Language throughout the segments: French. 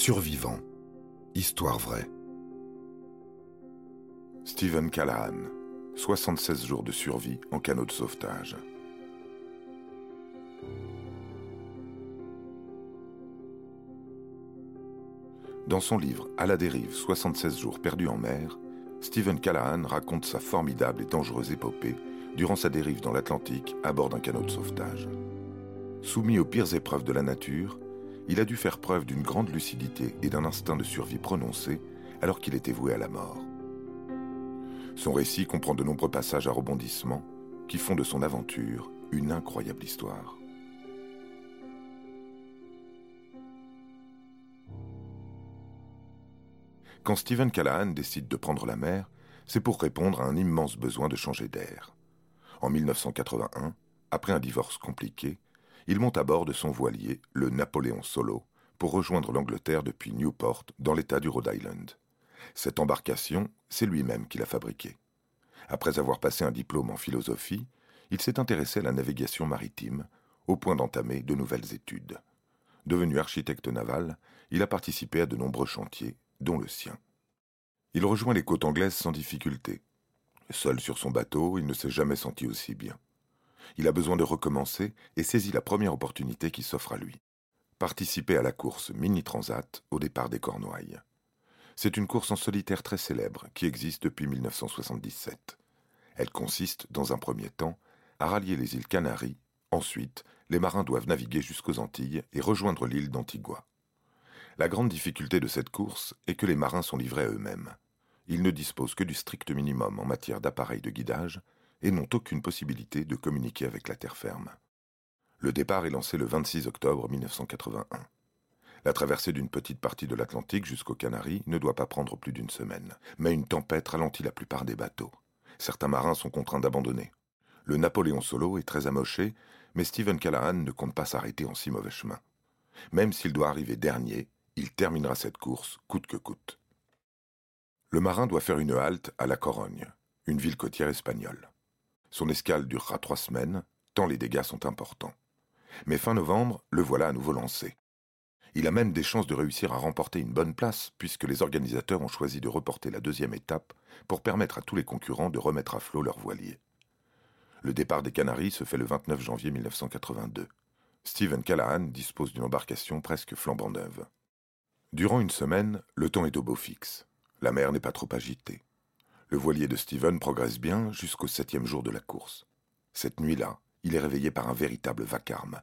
Survivant. Histoire vraie. Stephen Callahan. 76 jours de survie en canot de sauvetage. Dans son livre À la dérive, 76 jours perdus en mer, Stephen Callahan raconte sa formidable et dangereuse épopée durant sa dérive dans l'Atlantique à bord d'un canot de sauvetage. Soumis aux pires épreuves de la nature, il a dû faire preuve d'une grande lucidité et d'un instinct de survie prononcé alors qu'il était voué à la mort. Son récit comprend de nombreux passages à rebondissement qui font de son aventure une incroyable histoire. Quand Stephen Callahan décide de prendre la mer, c'est pour répondre à un immense besoin de changer d'air. En 1981, après un divorce compliqué, il monte à bord de son voilier, le Napoléon Solo, pour rejoindre l'Angleterre depuis Newport, dans l'état du Rhode Island. Cette embarcation, c'est lui-même qui l'a fabriquée. Après avoir passé un diplôme en philosophie, il s'est intéressé à la navigation maritime, au point d'entamer de nouvelles études. Devenu architecte naval, il a participé à de nombreux chantiers, dont le sien. Il rejoint les côtes anglaises sans difficulté. Seul sur son bateau, il ne s'est jamais senti aussi bien. Il a besoin de recommencer et saisit la première opportunité qui s'offre à lui. Participer à la course Mini Transat au départ des Cornouailles. C'est une course en solitaire très célèbre qui existe depuis 1977. Elle consiste, dans un premier temps, à rallier les îles Canaries. Ensuite, les marins doivent naviguer jusqu'aux Antilles et rejoindre l'île d'Antigua. La grande difficulté de cette course est que les marins sont livrés à eux-mêmes. Ils ne disposent que du strict minimum en matière d'appareils de guidage et n'ont aucune possibilité de communiquer avec la terre ferme. Le départ est lancé le 26 octobre 1981. La traversée d'une petite partie de l'Atlantique jusqu'aux Canaries ne doit pas prendre plus d'une semaine, mais une tempête ralentit la plupart des bateaux. Certains marins sont contraints d'abandonner. Le Napoléon Solo est très amoché, mais Stephen Callahan ne compte pas s'arrêter en si mauvais chemin. Même s'il doit arriver dernier, il terminera cette course coûte que coûte. Le marin doit faire une halte à La Corogne, une ville côtière espagnole. Son escale durera trois semaines, tant les dégâts sont importants. Mais fin novembre, le voilà à nouveau lancé. Il a même des chances de réussir à remporter une bonne place, puisque les organisateurs ont choisi de reporter la deuxième étape pour permettre à tous les concurrents de remettre à flot leur voilier. Le départ des Canaries se fait le 29 janvier 1982. Stephen Callahan dispose d'une embarcation presque flambant neuve. Durant une semaine, le temps est au beau fixe. La mer n'est pas trop agitée. Le voilier de Steven progresse bien jusqu'au septième jour de la course. Cette nuit-là, il est réveillé par un véritable vacarme.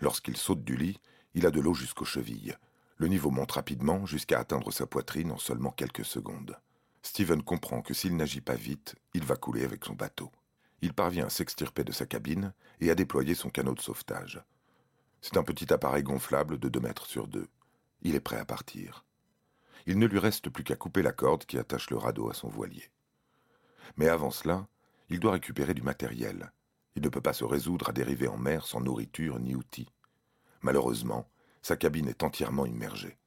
Lorsqu'il saute du lit, il a de l'eau jusqu'aux chevilles. Le niveau monte rapidement jusqu'à atteindre sa poitrine en seulement quelques secondes. Steven comprend que s'il n'agit pas vite, il va couler avec son bateau. Il parvient à s'extirper de sa cabine et à déployer son canot de sauvetage. C'est un petit appareil gonflable de deux mètres sur deux. Il est prêt à partir. Il ne lui reste plus qu'à couper la corde qui attache le radeau à son voilier. Mais avant cela, il doit récupérer du matériel. Il ne peut pas se résoudre à dériver en mer sans nourriture ni outils. Malheureusement, sa cabine est entièrement immergée.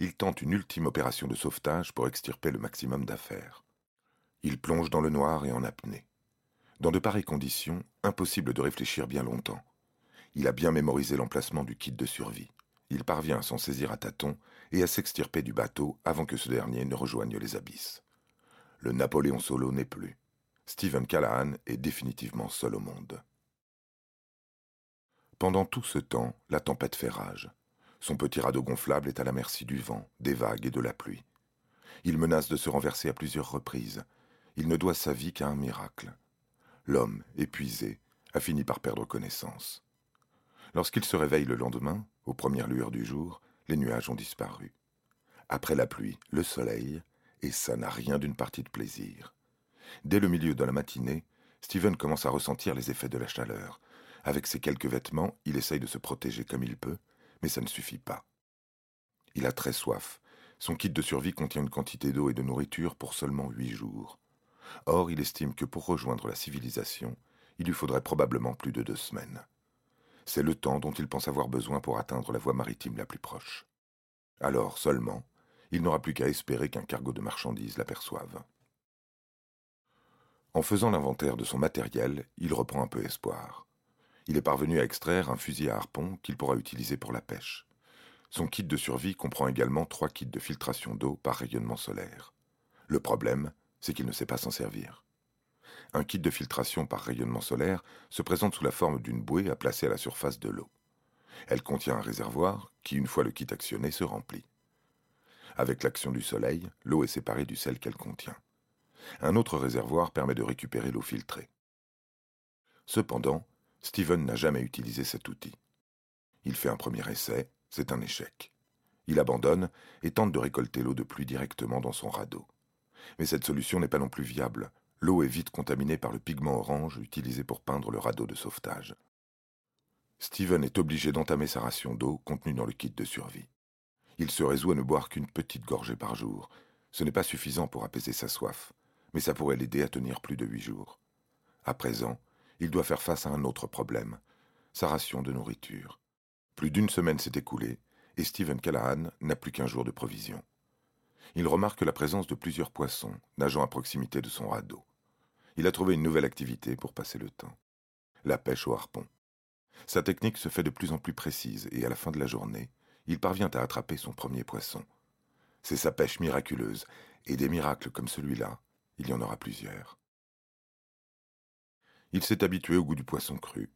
Il tente une ultime opération de sauvetage pour extirper le maximum d'affaires. Il plonge dans le noir et en apnée. Dans de pareilles conditions, impossible de réfléchir bien longtemps. Il a bien mémorisé l'emplacement du kit de survie. Il parvient à s'en saisir à tâtons et à s'extirper du bateau avant que ce dernier ne rejoigne les abysses. Le Napoléon Solo n'est plus. Stephen Callahan est définitivement seul au monde. Pendant tout ce temps, la tempête fait rage. Son petit radeau gonflable est à la merci du vent, des vagues et de la pluie. Il menace de se renverser à plusieurs reprises. Il ne doit sa vie qu'à un miracle. L'homme, épuisé, a fini par perdre connaissance. Lorsqu'il se réveille le lendemain, aux premières lueurs du jour, les nuages ont disparu. Après la pluie, le soleil, et ça n'a rien d'une partie de plaisir. Dès le milieu de la matinée, Steven commence à ressentir les effets de la chaleur. Avec ses quelques vêtements, il essaye de se protéger comme il peut, mais ça ne suffit pas. Il a très soif. Son kit de survie contient une quantité d'eau et de nourriture pour seulement huit jours. Or, il estime que pour rejoindre la civilisation, il lui faudrait probablement plus de deux semaines. C'est le temps dont il pense avoir besoin pour atteindre la voie maritime la plus proche. Alors seulement, il n'aura plus qu'à espérer qu'un cargo de marchandises l'aperçoive. En faisant l'inventaire de son matériel, il reprend un peu espoir. Il est parvenu à extraire un fusil à harpon qu'il pourra utiliser pour la pêche. Son kit de survie comprend également trois kits de filtration d'eau par rayonnement solaire. Le problème, c'est qu'il ne sait pas s'en servir. Un kit de filtration par rayonnement solaire se présente sous la forme d'une bouée à placer à la surface de l'eau. Elle contient un réservoir qui, une fois le kit actionné, se remplit. Avec l'action du soleil, l'eau est séparée du sel qu'elle contient. Un autre réservoir permet de récupérer l'eau filtrée. Cependant, Steven n'a jamais utilisé cet outil. Il fait un premier essai, c'est un échec. Il abandonne et tente de récolter l'eau de pluie directement dans son radeau. Mais cette solution n'est pas non plus viable. L'eau est vite contaminée par le pigment orange utilisé pour peindre le radeau de sauvetage. Steven est obligé d'entamer sa ration d'eau contenue dans le kit de survie. Il se résout à ne boire qu'une petite gorgée par jour. Ce n'est pas suffisant pour apaiser sa soif, mais ça pourrait l'aider à tenir plus de huit jours. À présent, il doit faire face à un autre problème, sa ration de nourriture. Plus d'une semaine s'est écoulée, et Stephen Callahan n'a plus qu'un jour de provision. Il remarque la présence de plusieurs poissons nageant à proximité de son radeau. Il a trouvé une nouvelle activité pour passer le temps. La pêche au harpon. Sa technique se fait de plus en plus précise et à la fin de la journée, il parvient à attraper son premier poisson. C'est sa pêche miraculeuse, et des miracles comme celui-là, il y en aura plusieurs. Il s'est habitué au goût du poisson cru.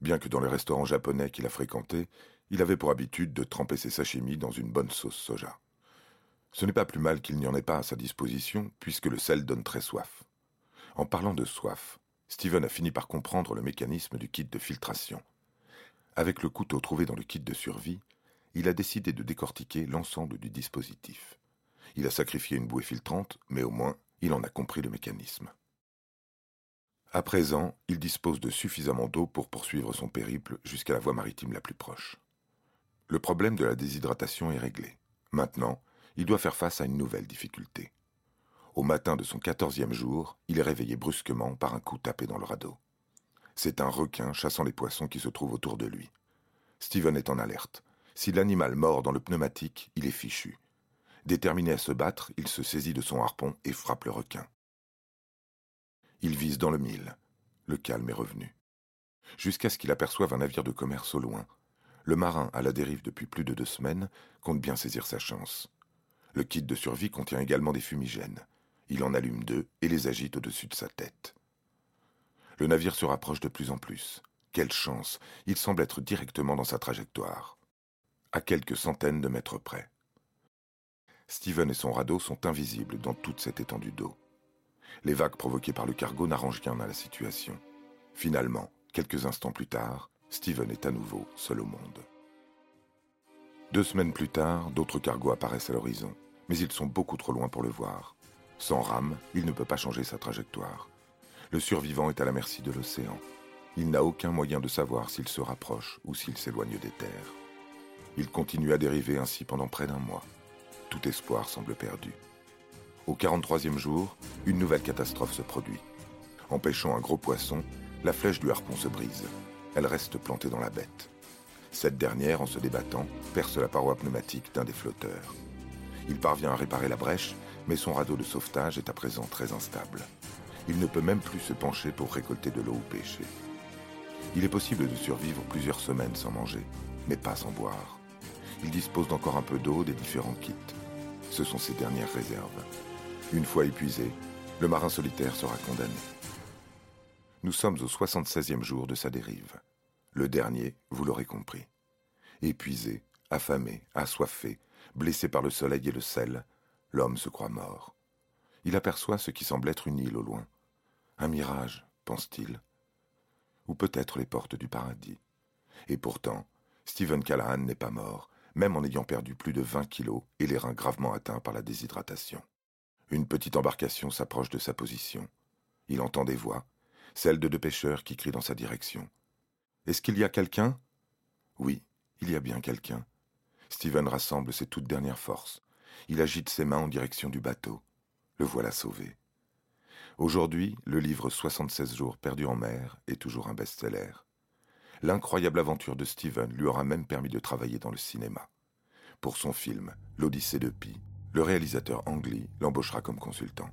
Bien que dans les restaurants japonais qu'il a fréquentés, il avait pour habitude de tremper ses sashimi dans une bonne sauce soja. Ce n'est pas plus mal qu'il n'y en ait pas à sa disposition, puisque le sel donne très soif. En parlant de soif, Steven a fini par comprendre le mécanisme du kit de filtration. Avec le couteau trouvé dans le kit de survie, il a décidé de décortiquer l'ensemble du dispositif. Il a sacrifié une bouée filtrante, mais au moins, il en a compris le mécanisme. À présent, il dispose de suffisamment d'eau pour poursuivre son périple jusqu'à la voie maritime la plus proche. Le problème de la déshydratation est réglé. Maintenant, il doit faire face à une nouvelle difficulté. Au matin de son quatorzième jour, il est réveillé brusquement par un coup tapé dans le radeau. C'est un requin chassant les poissons qui se trouvent autour de lui. Steven est en alerte. Si l'animal mord dans le pneumatique, il est fichu. Déterminé à se battre, il se saisit de son harpon et frappe le requin. Il vise dans le mille. Le calme est revenu. Jusqu'à ce qu'il aperçoive un navire de commerce au loin. Le marin, à la dérive depuis plus de deux semaines, compte bien saisir sa chance. Le kit de survie contient également des fumigènes. Il en allume deux et les agite au-dessus de sa tête. Le navire se rapproche de plus en plus. Quelle chance Il semble être directement dans sa trajectoire à quelques centaines de mètres près. Steven et son radeau sont invisibles dans toute cette étendue d'eau. Les vagues provoquées par le cargo n'arrangent rien à la situation. Finalement, quelques instants plus tard, Steven est à nouveau seul au monde. Deux semaines plus tard, d'autres cargos apparaissent à l'horizon, mais ils sont beaucoup trop loin pour le voir. Sans rame, il ne peut pas changer sa trajectoire. Le survivant est à la merci de l'océan. Il n'a aucun moyen de savoir s'il se rapproche ou s'il s'éloigne des terres. Il continue à dériver ainsi pendant près d'un mois. Tout espoir semble perdu. Au 43e jour, une nouvelle catastrophe se produit. En pêchant un gros poisson, la flèche du harpon se brise. Elle reste plantée dans la bête. Cette dernière, en se débattant, perce la paroi pneumatique d'un des flotteurs. Il parvient à réparer la brèche, mais son radeau de sauvetage est à présent très instable. Il ne peut même plus se pencher pour récolter de l'eau ou pêcher. Il est possible de survivre plusieurs semaines sans manger, mais pas sans boire il dispose d'encore un peu d'eau des différents kits. Ce sont ses dernières réserves. Une fois épuisé, le marin solitaire sera condamné. Nous sommes au 76e jour de sa dérive. Le dernier, vous l'aurez compris. Épuisé, affamé, assoiffé, blessé par le soleil et le sel, l'homme se croit mort. Il aperçoit ce qui semble être une île au loin. Un mirage, pense-t-il. Ou peut-être les portes du paradis. Et pourtant, Stephen Callahan n'est pas mort, même en ayant perdu plus de 20 kilos et les reins gravement atteints par la déshydratation. Une petite embarcation s'approche de sa position. Il entend des voix, celles de deux pêcheurs qui crient dans sa direction. Est-ce qu'il y a quelqu'un? Oui, il y a bien quelqu'un. Steven rassemble ses toutes dernières forces. Il agite ses mains en direction du bateau. Le voilà sauvé. Aujourd'hui, le livre 76 jours perdus en mer est toujours un best-seller. L'incroyable aventure de Steven lui aura même permis de travailler dans le cinéma. Pour son film L'Odyssée de Pi, le réalisateur Ang l'embauchera comme consultant.